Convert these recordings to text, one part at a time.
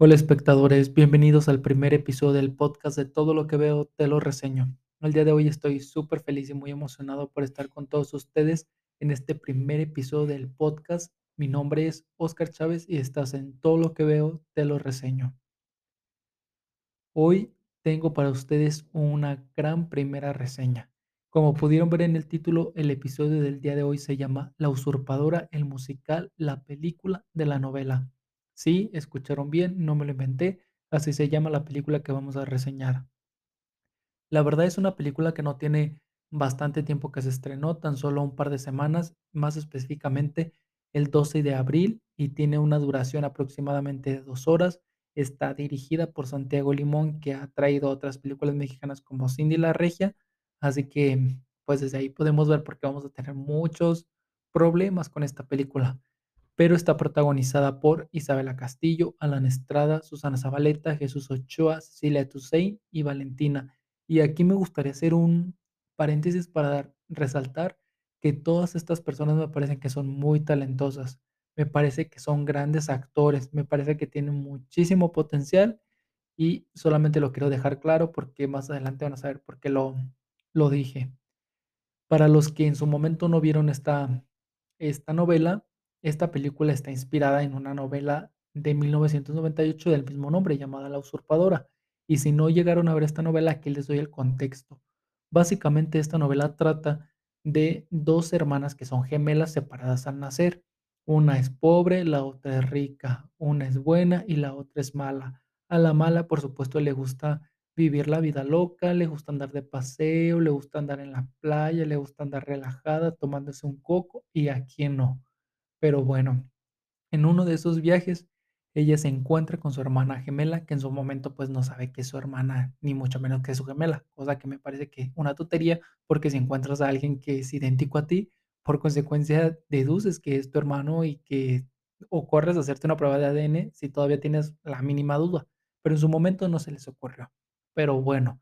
Hola espectadores, bienvenidos al primer episodio del podcast de Todo lo que veo te lo reseño. El día de hoy estoy súper feliz y muy emocionado por estar con todos ustedes en este primer episodio del podcast. Mi nombre es Oscar Chávez y estás en Todo lo que veo te lo reseño. Hoy tengo para ustedes una gran primera reseña. Como pudieron ver en el título, el episodio del día de hoy se llama La usurpadora, el musical, la película de la novela. Sí, escucharon bien, no me lo inventé, así se llama la película que vamos a reseñar. La verdad es una película que no tiene bastante tiempo que se estrenó, tan solo un par de semanas, más específicamente el 12 de abril, y tiene una duración aproximadamente de dos horas. Está dirigida por Santiago Limón, que ha traído otras películas mexicanas como Cindy la Regia, así que pues desde ahí podemos ver por qué vamos a tener muchos problemas con esta película pero está protagonizada por Isabela Castillo, Alan Estrada, Susana Zabaleta, Jesús Ochoa, Cecilia Toussaint y Valentina. Y aquí me gustaría hacer un paréntesis para resaltar que todas estas personas me parecen que son muy talentosas, me parece que son grandes actores, me parece que tienen muchísimo potencial y solamente lo quiero dejar claro porque más adelante van a saber por qué lo, lo dije. Para los que en su momento no vieron esta, esta novela, esta película está inspirada en una novela de 1998 del mismo nombre, llamada La Usurpadora. Y si no llegaron a ver esta novela, aquí les doy el contexto. Básicamente esta novela trata de dos hermanas que son gemelas separadas al nacer. Una es pobre, la otra es rica, una es buena y la otra es mala. A la mala, por supuesto, le gusta vivir la vida loca, le gusta andar de paseo, le gusta andar en la playa, le gusta andar relajada, tomándose un coco y a quién no. Pero bueno, en uno de esos viajes, ella se encuentra con su hermana gemela, que en su momento pues no sabe que es su hermana, ni mucho menos que es su gemela, cosa que me parece que una tontería, porque si encuentras a alguien que es idéntico a ti, por consecuencia deduces que es tu hermano y que o corres hacerte una prueba de ADN si todavía tienes la mínima duda, pero en su momento no se les ocurrió. Pero bueno,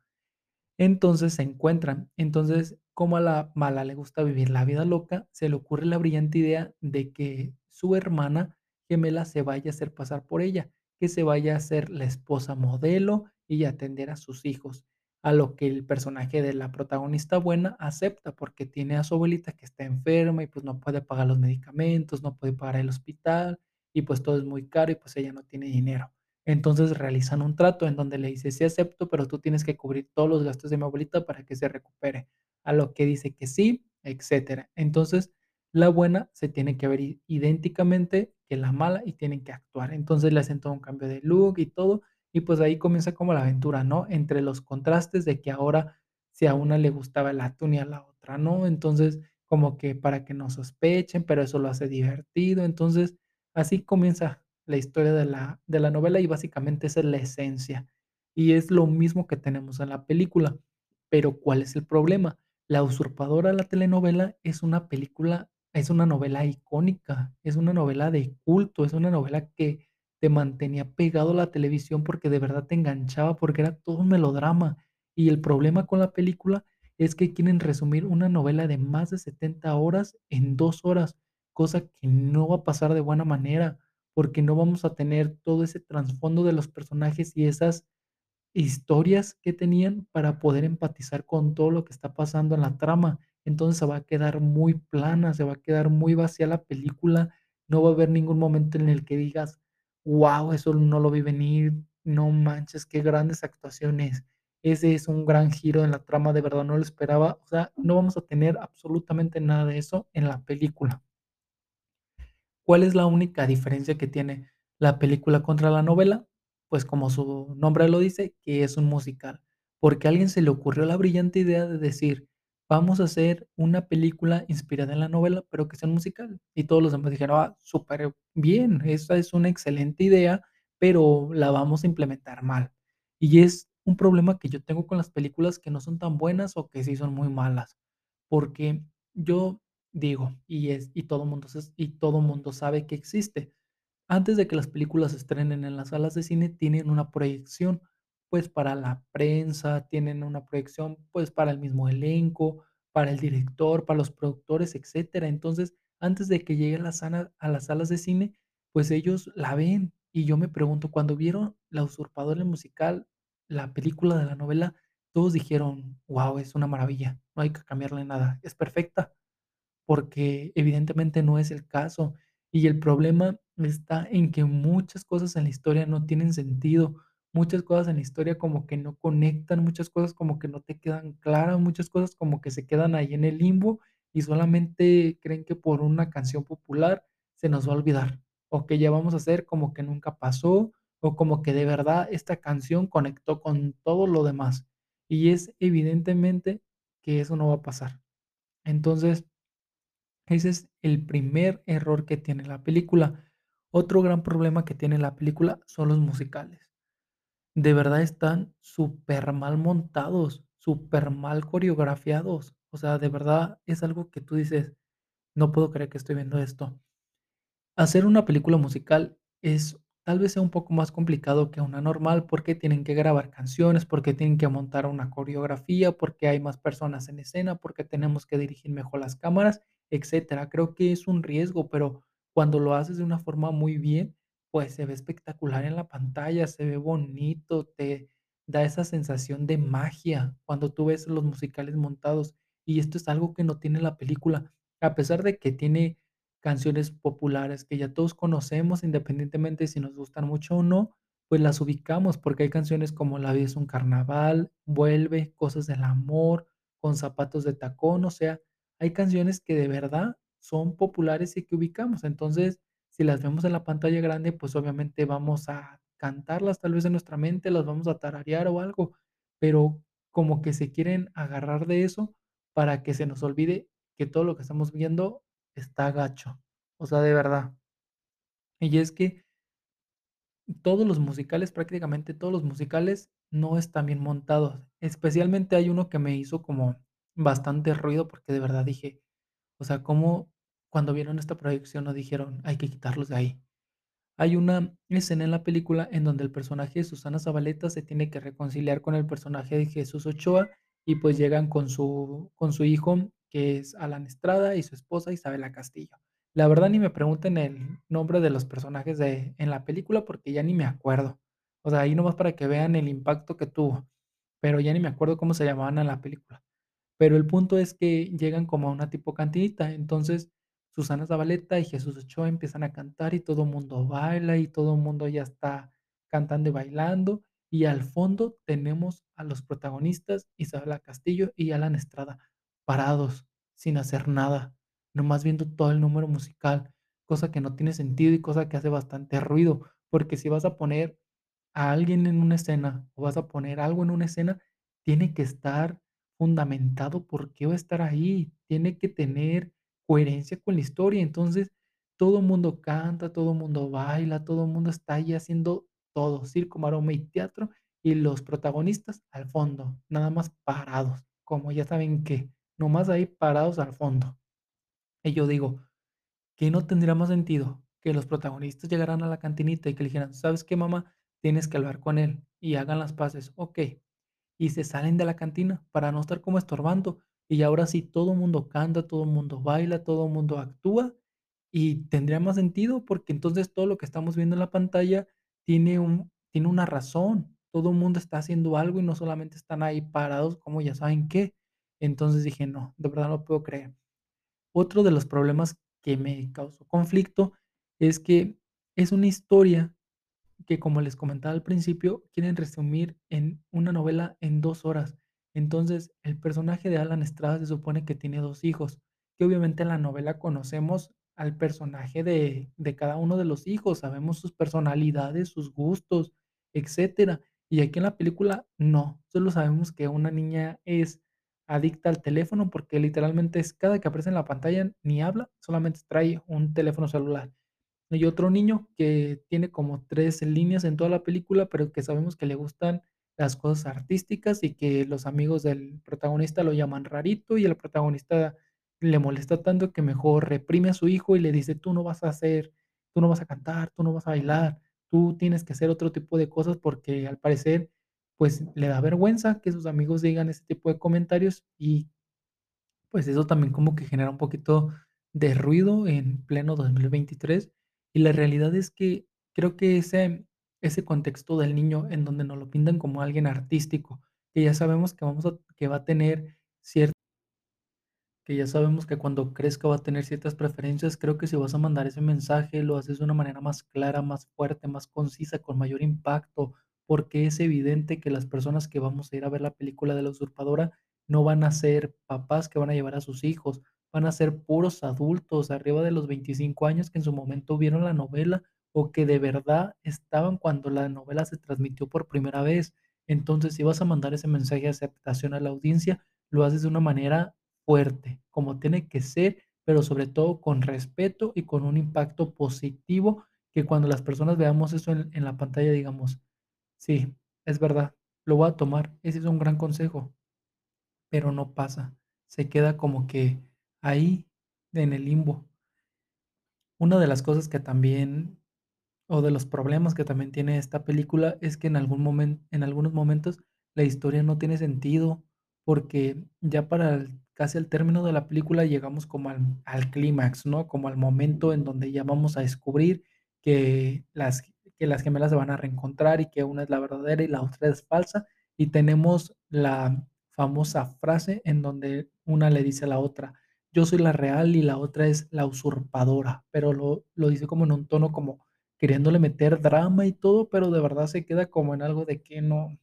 entonces se encuentran. Entonces, como a la mala le gusta vivir la vida loca, se le ocurre la brillante idea de que su hermana gemela se vaya a hacer pasar por ella, que se vaya a ser la esposa modelo y atender a sus hijos. A lo que el personaje de la protagonista buena acepta porque tiene a su abuelita que está enferma y pues no puede pagar los medicamentos, no puede pagar el hospital y pues todo es muy caro y pues ella no tiene dinero. Entonces realizan un trato en donde le dice, sí acepto, pero tú tienes que cubrir todos los gastos de mi abuelita para que se recupere. A lo que dice que sí, etcétera. Entonces, la buena se tiene que ver idénticamente que la mala y tienen que actuar. Entonces le hacen todo un cambio de look y todo. Y pues ahí comienza como la aventura, ¿no? Entre los contrastes de que ahora si a una le gustaba el atún y a la otra no. Entonces, como que para que no sospechen, pero eso lo hace divertido. Entonces, así comienza la historia de la, de la novela y básicamente esa es la esencia. Y es lo mismo que tenemos en la película. Pero ¿cuál es el problema? La usurpadora, la telenovela, es una película, es una novela icónica, es una novela de culto, es una novela que te mantenía pegado a la televisión porque de verdad te enganchaba, porque era todo un melodrama. Y el problema con la película es que quieren resumir una novela de más de 70 horas en dos horas, cosa que no va a pasar de buena manera porque no vamos a tener todo ese trasfondo de los personajes y esas historias que tenían para poder empatizar con todo lo que está pasando en la trama. Entonces se va a quedar muy plana, se va a quedar muy vacía la película, no va a haber ningún momento en el que digas, wow, eso no lo vi venir, no manches, qué grandes actuaciones. Ese es un gran giro en la trama, de verdad no lo esperaba. O sea, no vamos a tener absolutamente nada de eso en la película. ¿Cuál es la única diferencia que tiene la película contra la novela? Pues como su nombre lo dice, que es un musical, porque a alguien se le ocurrió la brillante idea de decir, vamos a hacer una película inspirada en la novela, pero que sea un musical. Y todos los demás dijeron, ah, súper bien, esa es una excelente idea, pero la vamos a implementar mal. Y es un problema que yo tengo con las películas que no son tan buenas o que sí son muy malas, porque yo Digo, y es y todo mundo y todo mundo sabe que existe. Antes de que las películas se estrenen en las salas de cine, tienen una proyección, pues, para la prensa, tienen una proyección, pues, para el mismo elenco, para el director, para los productores, etcétera. Entonces, antes de que llegue a la a las salas de cine, pues, ellos la ven y yo me pregunto, cuando vieron La usurpadora, musical, la película de la novela, todos dijeron: "Guau, es una maravilla, no hay que cambiarle nada, es perfecta", porque evidentemente no es el caso, y el problema está en que muchas cosas en la historia no tienen sentido, muchas cosas en la historia como que no conectan, muchas cosas como que no te quedan claras, muchas cosas como que se quedan ahí en el limbo y solamente creen que por una canción popular se nos va a olvidar, o que ya vamos a hacer como que nunca pasó, o como que de verdad esta canción conectó con todo lo demás, y es evidentemente que eso no va a pasar. Entonces ese es el primer error que tiene la película. Otro gran problema que tiene la película son los musicales. De verdad están súper mal montados, súper mal coreografiados. O sea, de verdad es algo que tú dices: "No puedo creer que estoy viendo esto". Hacer una película musical es tal vez sea un poco más complicado que una normal, porque tienen que grabar canciones, porque tienen que montar una coreografía, porque hay más personas en escena, porque tenemos que dirigir mejor las cámaras, etcétera. Creo que es un riesgo, pero cuando lo haces de una forma muy bien, pues se ve espectacular en la pantalla, se ve bonito, te da esa sensación de magia cuando tú ves los musicales montados, y esto es algo que no tiene la película. A pesar de que tiene canciones populares que ya todos conocemos, independientemente si nos gustan mucho o no, pues las ubicamos, porque hay canciones como La vida es un carnaval, Vuelve, Cosas del amor, Con zapatos de tacón, o sea, hay canciones que de verdad son populares y que ubicamos. Entonces, si las vemos en la pantalla grande, pues obviamente vamos a cantarlas tal vez en nuestra mente, las vamos a tararear o algo, pero como que se quieren agarrar de eso para que se nos olvide que todo lo que estamos viendo está gacho, o sea, de verdad. Y es que todos los musicales, prácticamente todos los musicales no están bien montados. Especialmente hay uno que me hizo como bastante ruido, porque de verdad dije, o sea, ¿cómo cuando vieron esta proyección no dijeron: "Hay que quitarlos de ahí"? Hay una escena en la película en donde el personaje de Susana Zabaleta se tiene que reconciliar con el personaje de Jesús Ochoa y, pues, llegan con su con su hijo, que es Alan Estrada, y su esposa Isabela Castillo. La verdad, ni me pregunten el nombre de los personajes de en la película, porque ya ni me acuerdo. O sea, ahí nomás para que vean el impacto que tuvo, pero ya ni me acuerdo cómo se llamaban en la película. Pero el punto es que llegan como a una tipo cantinita, entonces Susana Zabaleta y Jesús Ochoa empiezan a cantar y todo mundo baila y todo mundo ya está cantando y bailando, y al fondo tenemos a los protagonistas, Isabela Castillo y Alan Estrada, parados, sin hacer nada, nomás viendo todo el número musical, cosa que no tiene sentido y cosa que hace bastante ruido, porque si vas a poner a alguien en una escena o vas a poner algo en una escena, tiene que estar fundamentado por qué va a estar ahí, tiene que tener coherencia con la historia. Entonces, todo mundo canta, todo mundo baila, todo mundo está ahí haciendo todo, circo, maroma y teatro, y los protagonistas al fondo, nada más parados, como ya saben qué, nomás ahí parados al fondo. Y yo digo, ¿qué no tendría más sentido? Que los protagonistas llegaran a la cantinita y que le dijeran: "¿Sabes qué, mamá? Tienes que hablar con él y hagan las paces". Okey, y se salen de la cantina para no estar como estorbando. Y ahora sí, todo mundo canta, todo mundo baila, todo mundo actúa, y tendría más sentido, porque entonces todo lo que estamos viendo en la pantalla tiene un tiene una razón. Todo mundo está haciendo algo y no solamente están ahí parados como ya saben qué. Entonces dije: "No, de verdad no puedo creer". Otro de los problemas que me causó conflicto es que es una historia que, como les comentaba al principio, quieren resumir en una novela en 2 horas. Entonces, el personaje de Alan Estrada se supone que tiene 2 hijos, que obviamente en la novela conocemos al personaje de de cada uno de los hijos, sabemos sus personalidades, sus gustos, etcétera. Y aquí en la película no, solo sabemos que una niña es adicta al teléfono, porque literalmente es cada que aparece en la pantalla ni habla, solamente trae un teléfono celular. Y otro niño que tiene como 3 líneas en toda la película, pero que sabemos que le gustan las cosas artísticas y que los amigos del protagonista lo llaman rarito, y el protagonista le molesta tanto que mejor reprime a su hijo y le dice: "Tú no vas a hacer tú no vas a cantar, tú no vas a bailar, tú tienes que hacer otro tipo de cosas", porque al parecer, pues, le da vergüenza que sus amigos digan ese tipo de comentarios y pues eso también como que genera un poquito de ruido en pleno 2023. Y la realidad es que Creo que ese ese contexto del niño en donde nos lo pintan como alguien artístico, que ya sabemos que vamos a que va a tener cier que ya sabemos que cuando crezca va a tener ciertas preferencias, creo que si vas a mandar ese mensaje, lo haces de una manera más clara, más fuerte, más concisa, con mayor impacto, porque es evidente que las personas que vamos a ir a ver la película de La Usurpadora no van a ser papás que van a llevar a sus hijos, van a ser puros adultos arriba de los 25 años que en su momento vieron la novela o que de verdad estaban cuando la novela se transmitió por primera vez. Entonces, si vas a mandar ese mensaje de aceptación a la audiencia, lo haces de una manera fuerte, como tiene que ser, pero sobre todo con respeto y con un impacto positivo, que cuando las personas veamos eso en en la pantalla digamos: "Sí, es verdad, lo voy a tomar, ese es un gran consejo", pero no pasa, se queda como que ahí en el limbo. Una de las cosas que también o de los problemas que también tiene esta película es que en algún momen en algunos momentos la historia no tiene sentido, porque ya para el casi al término de la película llegamos como al al clímax, ¿no? Como al momento en donde ya vamos a descubrir que las que las gemelas se van a reencontrar y que una es la verdadera y la otra es falsa, y tenemos la famosa frase en donde una le dice a la otra: "Yo soy la real y la otra es la usurpadora", pero lo lo dice como en un tono como queriéndole meter drama y todo, pero de verdad se queda como en algo de que no,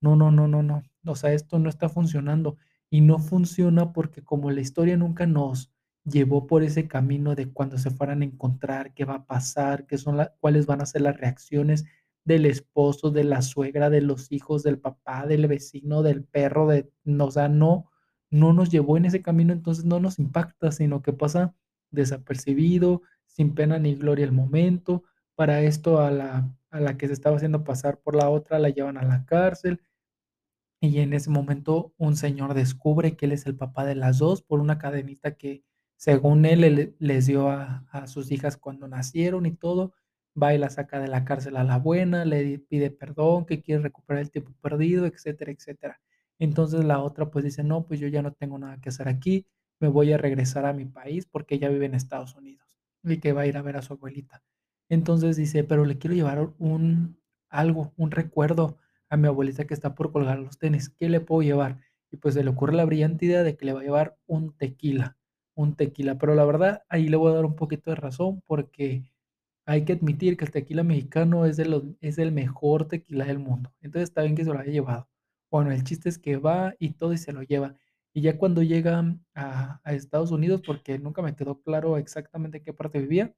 no, no, no, no, no, o sea, esto no está funcionando, y no funciona porque como la historia nunca nos llevó por ese camino de cuando se fueran a encontrar, qué va a pasar, qué son la cuáles van a ser las reacciones del esposo, de la suegra, de los hijos, del papá, del vecino, del perro, de no, o sea, no no nos llevó en ese camino, entonces no nos impacta, sino que pasa desapercibido, sin pena ni gloria el momento. Para esto a la a la que se estaba haciendo pasar por la otra la llevan a la cárcel. Y en ese momento un señor descubre que él es el papá de las 2 por una cadenita que, según él, le les dio a a sus hijas cuando nacieron y todo. Va y la saca de la cárcel a la buena, le pide perdón, que quiere recuperar el tiempo perdido, etcétera, etcétera. Entonces la otra, pues, dice: "No, pues yo ya no tengo nada que hacer aquí, me voy a regresar a mi país", porque ella vive en Estados Unidos, y que va a ir a ver a su abuelita. Entonces dice: "Pero le quiero llevar un algo, un recuerdo a mi abuelita que está por colgar los tenis, ¿qué le puedo llevar?". Y pues se le ocurre la brillante idea de que le va a llevar un tequila, un tequila, pero la verdad, ahí le voy a dar un poquito de razón, porque hay que admitir que el tequila mexicano es de los es el mejor tequila del mundo. Entonces está bien que se lo haya llevado. Bueno, el chiste es que va y todo y se lo lleva. Y ya cuando llega a Estados Unidos, porque nunca me quedó claro exactamente en qué parte vivía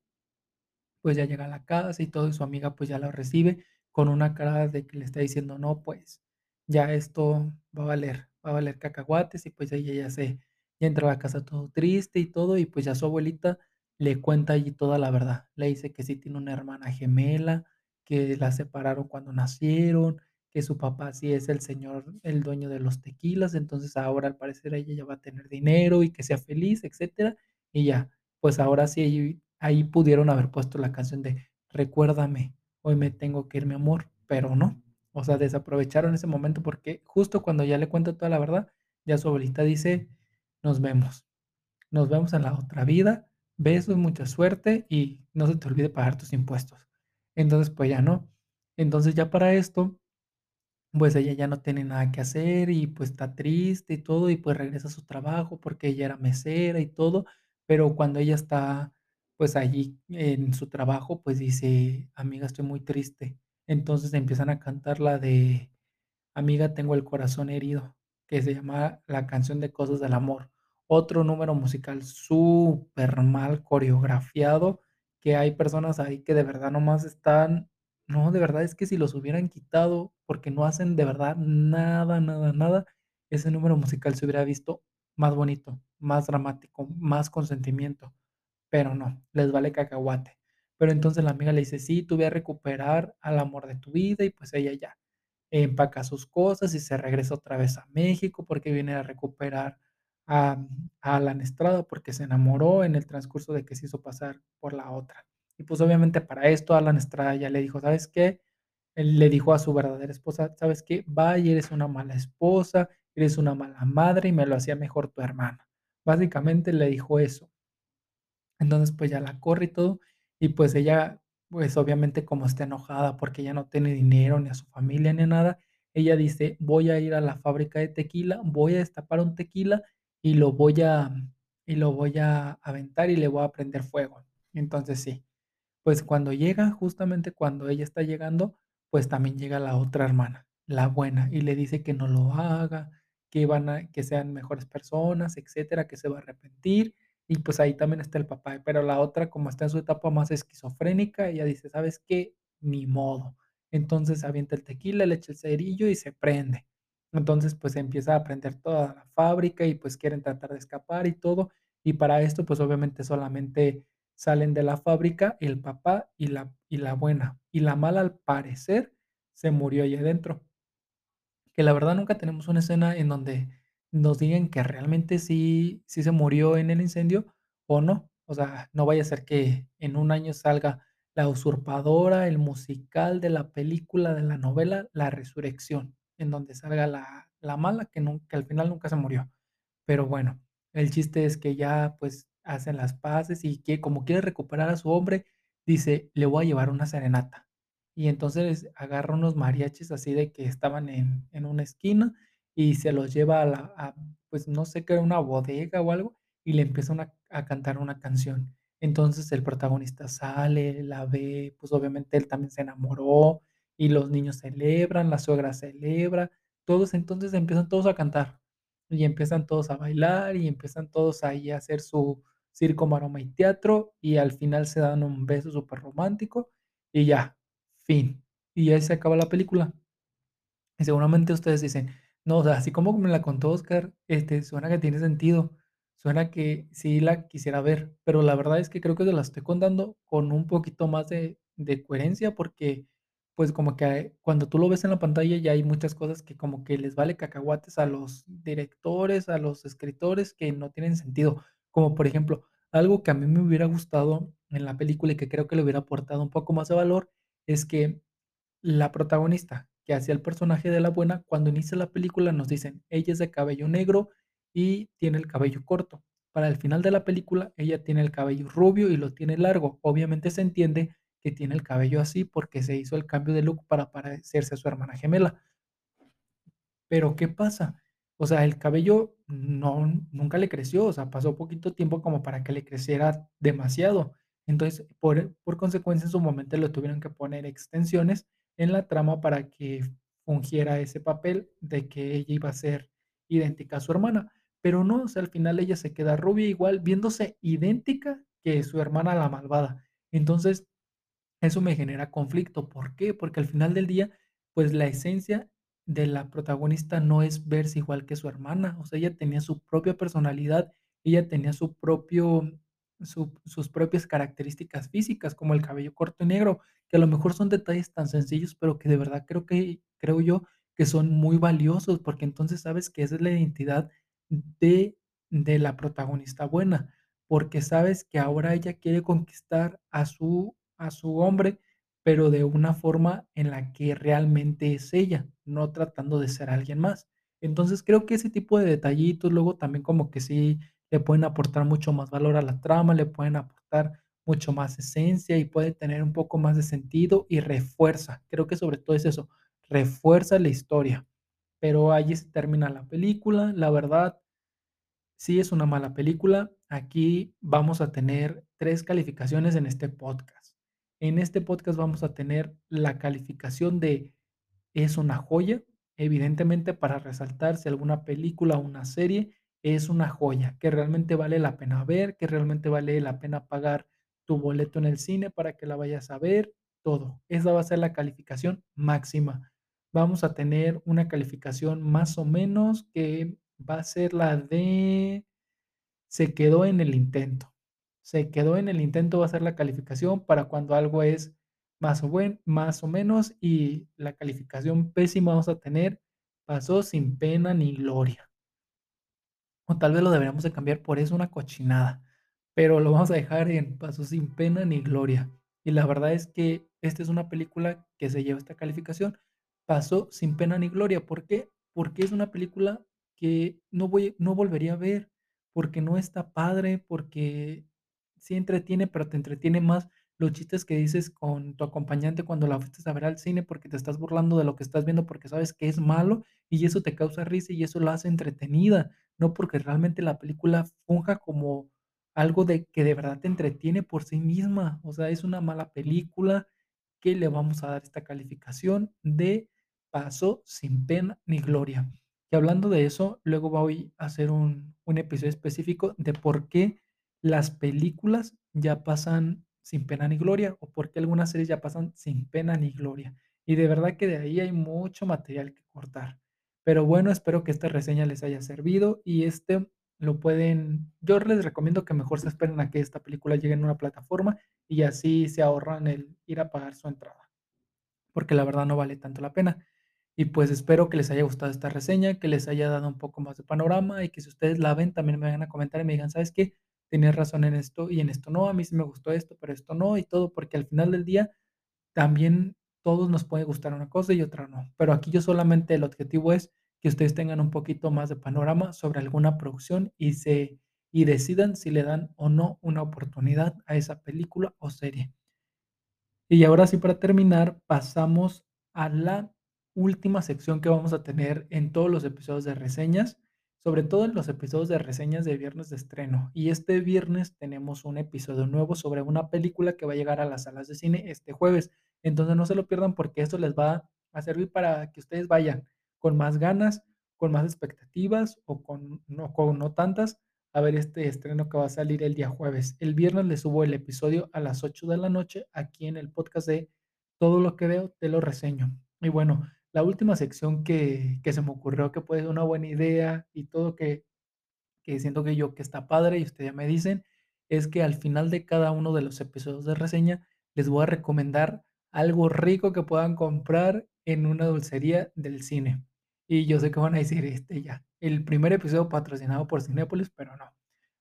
pues ya llega a la casa y todo, y su amiga, pues ya la recibe con una cara de que le está diciendo: "No, pues ya esto va a valer, va a valer cacahuates", y pues ella ya se ya entra a la casa todo triste y todo, y pues ya su abuelita le cuenta allí toda la verdad. Le dice que sí tiene una hermana gemela, que la separaron cuando nacieron, que su papá sí es el señor, el dueño de los tequilas, entonces ahora al parecer ella ya va a tener dinero y que sea feliz, etcétera. Y ya, pues ahora sí ahí pudieron haber puesto la canción de Recuérdame, hoy me tengo que ir, mi amor, pero no. O sea, desaprovecharon ese momento porque justo cuando ya le cuenta toda la verdad, ya su abuelita dice: "Nos vemos, nos vemos en la otra vida, besos, mucha suerte y no se te olvide pagar tus impuestos". Entonces, pues ya no. Entonces, ya para esto, pues ella ya no tiene nada que hacer y, pues, está triste y todo, y pues regresa a su trabajo porque ella era mesera y todo, pero cuando ella está, pues, allí en su trabajo, pues dice: "Amiga, estoy muy triste". Entonces empiezan a cantar la de Amiga, tengo el corazón herido, que se llama la canción de Cosas del amor. Otro número musical súper mal coreografiado, que hay personas ahí que de verdad nomás están no, de verdad es que si los hubieran quitado, porque no hacen de verdad nada, nada, nada, ese número musical se hubiera visto más bonito, más dramático, más con sentimiento, pero no, les vale cacahuate. Pero entonces la amiga le dice: "Sí, tú ve a recuperar al amor de tu vida", y pues ella ya empaca sus cosas y se regresa otra vez a México, porque viene a recuperar a a Alan Estrada, porque se enamoró en el transcurso de que se hizo pasar por la otra. Y pues obviamente para esto Alan Estrada ya le dijo: "¿Sabes qué?". Él le dijo a su verdadera esposa: "¿Sabes qué? Vaya, eres una mala esposa, eres una mala madre y me lo hacía mejor tu hermana". Básicamente le dijo eso. Entonces, pues ya la corre y todo, y pues ella Pues, obviamente, como está enojada porque ya no tiene dinero, ni a su familia, ni nada, ella dice: "Voy a ir a la fábrica de tequila, voy a destapar un tequila y lo voy a y lo voy a aventar y le voy a prender fuego". Entonces sí, pues, cuando llega, justamente cuando ella está llegando, pues, también llega la otra hermana, la buena, y le dice que no lo haga, que van a que sean mejores personas, etcétera, que se va a arrepentir, y pues, ahí también está el papá, pero la otra, como está en su etapa más esquizofrénica, ella dice: "¿Sabes qué? Ni modo". Entonces avienta el tequila, le echa el cerillo y se prende. Entonces, pues, empieza a prender toda la fábrica y, pues, quieren tratar de escapar y todo, y para esto, pues, obviamente solamente salen de la fábrica el papá y la y la buena, y la mala, al parecer, se murió ahí adentro. Que la verdad nunca tenemos una escena en donde nos digan que realmente sí sí se murió en el incendio o no. O sea, no vaya a ser que en un año salga La usurpadora, el musical de la película, de la novela La resurrección, en donde salga la la mala que nun que al final nunca se murió. Pero bueno, el chiste es que ya, pues, hacen las paces y que como quiere recuperar a su hombre, dice: "Le voy a llevar una serenata". Y entonces agarra unos mariachis así de que estaban en en una esquina y se los lleva a la pues, no sé qué era, una bodega o algo, y le empiezan a a cantar una canción. Entonces el protagonista sale, la ve, pues, obviamente él también se enamoró y los niños celebran, la suegra celebra, todos entonces empiezan todos a cantar y empiezan todos a bailar y empiezan todos ahí a hacer su circo, maroma y teatro, y al final se dan un beso superromántico y ya, fin. Y ahí se acaba la película. Y seguramente ustedes dicen: "No, o sea, así como me la contó Óscar, este, suena que tiene sentido, suena que sí la quisiera ver", pero la verdad es que creo que se la estoy contando con un poquito más de de coherencia, porque, pues, como que cuando tú lo ves en la pantalla, ya hay muchas cosas que como que les vale cacahuates a los directores, a los escritores, que no tienen sentido. Como por ejemplo, algo que a mí me hubiera gustado en la película y que creo que le hubiera aportado un poco más de valor, es que la protagonista, que hacía el personaje de la buena, cuando inicia la película nos dicen: "Ella es de cabello negro y tiene el cabello corto". Para el final de la película, ella tiene el cabello rubio y lo tiene largo. Obviamente se entiende que tiene el cabello así porque se hizo el cambio de look para parecerse a su hermana gemela. Pero, ¿qué pasa? O sea, el cabello no nunca le creció, o sea, pasó poquito tiempo como para que le creciera demasiado. Entonces, por por consecuencia, en su momento le tuvieron que poner extensiones en la trama para que fungiera ese papel de que ella iba a ser idéntica a su hermana. Pero no, o sea, al final ella se queda rubia igual, viéndose idéntica que su hermana la malvada. Entonces, eso me genera conflicto, ¿por qué? Porque al final del día, pues, la esencia de la protagonista no es verse igual que su hermana, o sea, ella tenía su propia personalidad, ella tenía su propio su sus propias características físicas, como el cabello corto y negro, que a lo mejor son detalles tan sencillos, pero que de verdad creo que creo yo que son muy valiosos, porque entonces sabes que esa es la identidad de de la protagonista buena, porque sabes que ahora ella quiere conquistar a su a su hombre, pero de una forma en la que realmente es ella, no tratando de ser alguien más. Entonces, creo que ese tipo de detallitos luego también como que sí le pueden aportar mucho más valor a la trama, le pueden aportar mucho más esencia y puede tener un poco más de sentido y refuerza. Creo que sobre todo es eso, refuerza la historia. Pero allí se termina la película, la verdad sí es una mala película. Aquí vamos a tener 3 calificaciones en este podcast. En este podcast vamos a tener la calificación de es una joya, evidentemente para resaltar si alguna película o una serie es una joya, que realmente vale la pena ver, que realmente vale la pena pagar tu boleto en el cine para que la vayas a ver, todo. Esa va a ser la calificación máxima. Vamos a tener una calificación más o menos que va a ser la de se quedó en el intento. Se quedó en el intento va a ser la calificación para cuando algo es más o buen más o menos, y la calificación pésima vamos a tener pasó sin pena ni gloria. O tal vez lo deberíamos de cambiar por es una cochinada, pero lo vamos a dejar en pasó sin pena ni gloria. Y la verdad es que esta es una película que se lleva esta calificación, pasó sin pena ni gloria, ¿por qué? Porque es una película que no voy no volvería a ver, porque no está padre, porque sí entretiene, pero te entretiene más los chistes que dices con tu acompañante cuando la fuiste a ver al cine, porque te estás burlando de lo que estás viendo, porque sabes que es malo, y eso te causa risa y eso la hace entretenida, no porque realmente la película funja como algo de que de verdad te entretiene por sí misma. O sea, es una mala película que le vamos a dar esta calificación de paso sin pena ni gloria. Y hablando de eso, luego voy a hacer un, un episodio específico de por qué las películas ya pasan sin pena ni gloria o por qué algunas series ya pasan sin pena ni gloria. Y de verdad que de ahí hay mucho material que cortar. Pero bueno, espero que esta reseña les haya servido y este lo pueden, yo les recomiendo que mejor se esperen a que esta película llegue en una plataforma y así se ahorran el ir a pagar su entrada, porque la verdad no vale tanto la pena. Y pues espero que les haya gustado esta reseña, que les haya dado un poco más de panorama y que si ustedes la ven también me vayan a comentar y me digan, ¿sabes qué? Tenías razón en esto y en esto no, a mí sí me gustó esto, pero esto no y todo, porque al final del día también todos nos puede gustar una cosa y otra no. Pero aquí yo solamente el objetivo es que ustedes tengan un poquito más de panorama sobre alguna producción y se y decidan si le dan o no una oportunidad a esa película o serie. Y ahora sí, para terminar, pasamos a la última sección que vamos a tener en todos los episodios de reseñas, sobre todo en los episodios de reseñas de viernes de estreno. Y este viernes tenemos un episodio nuevo sobre una película que va a llegar a las salas de cine este jueves. Entonces no se lo pierdan porque esto les va a servir para que ustedes vayan con más ganas, con más expectativas o con no, con tantas a ver este estreno que va a salir el día jueves. El viernes les subo el episodio a las 8 de la noche aquí en el podcast de Todo lo que veo, te lo reseño. Y bueno, la última sección que, se me ocurrió que puede ser una buena idea y todo que, que siento que yo que está padre y ustedes ya me dicen, es que al final de cada uno de los episodios de reseña les voy a recomendar algo rico que puedan comprar en una dulcería del cine. Y yo sé que van a decir, este ya, el primer episodio patrocinado por Cinépolis, pero no.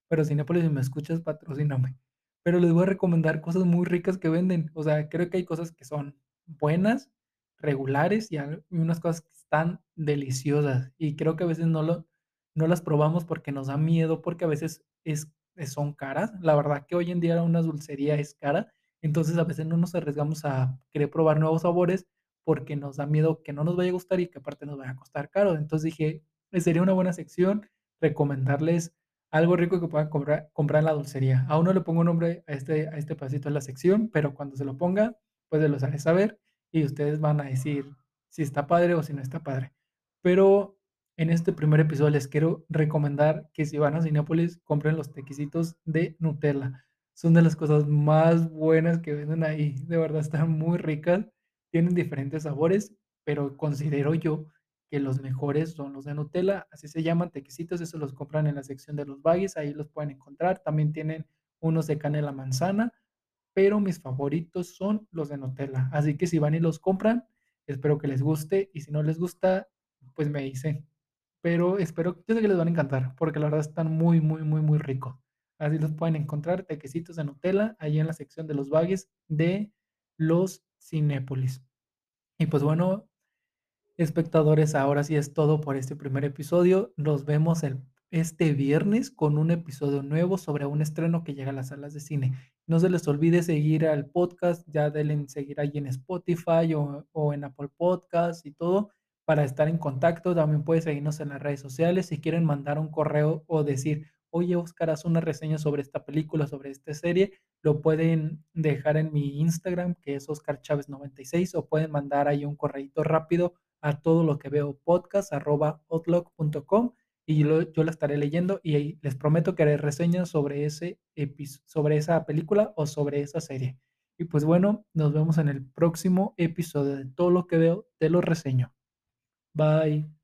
Pero Cinépolis, si me escuchas, patrocíname. Pero les voy a recomendar cosas muy ricas que venden. O sea, creo que hay cosas que son buenas, regulares y unas cosas que están deliciosas. Y creo que a veces no, lo, no las probamos porque nos da miedo, porque a veces es, son caras. La verdad que hoy en día una dulcería es cara. Entonces a veces no nos arriesgamos a querer probar nuevos sabores porque nos da miedo que no nos vaya a gustar y que aparte nos vaya a costar caro. Entonces dije, eh, sería una buena sección recomendarles algo rico que puedan comprar, comprar en la dulcería. Aún no le pongo nombre a este, a este pasito en la sección, pero cuando se lo ponga, pues se los haré saber y ustedes van a decir si está padre o si no está padre. Pero en este primer episodio les quiero recomendar que si van a Cinepolis, compren los tequisitos de Nutella. Son de las cosas más buenas que venden ahí. De verdad están muy ricas tienen diferentes sabores, pero considero yo que los mejores son los de Nutella, así se llaman tequecitos, esos los compran en la sección de los baggies, ahí los pueden encontrar. También tienen unos de canela manzana, pero mis favoritos son los de Nutella. Así que si van y los compran, espero que les guste y si no les gusta, pues me dicen. Pero espero, yo sé que les van a encantar, porque la verdad están muy, muy, muy, muy ricos. Así los pueden encontrar, tequecitos de Nutella, ahí en la sección de los baggies de los Cinépolis. Y pues bueno, espectadores, ahora sí es todo por este primer episodio. Nos vemos el, este viernes con un episodio nuevo sobre un estreno que llega a las salas de cine. No se les olvide seguir al podcast, ya denle seguir ahí en Spotify o, en Apple Podcast y todo para estar en contacto. También pueden seguirnos en las redes sociales si quieren mandar un correo o decir, oye Oscar, haz una reseña sobre esta película, sobre esta serie, lo pueden dejar en mi Instagram, que es Oscar Chávez 96, o pueden mandar ahí un correito rápido a todo lo que veo podcast y yo, la estaré leyendo y les prometo que haré reseñas sobre, ese sobre esa película o sobre esa serie. Y pues bueno, nos vemos en el próximo episodio de todo lo que veo, te lo reseño. Bye.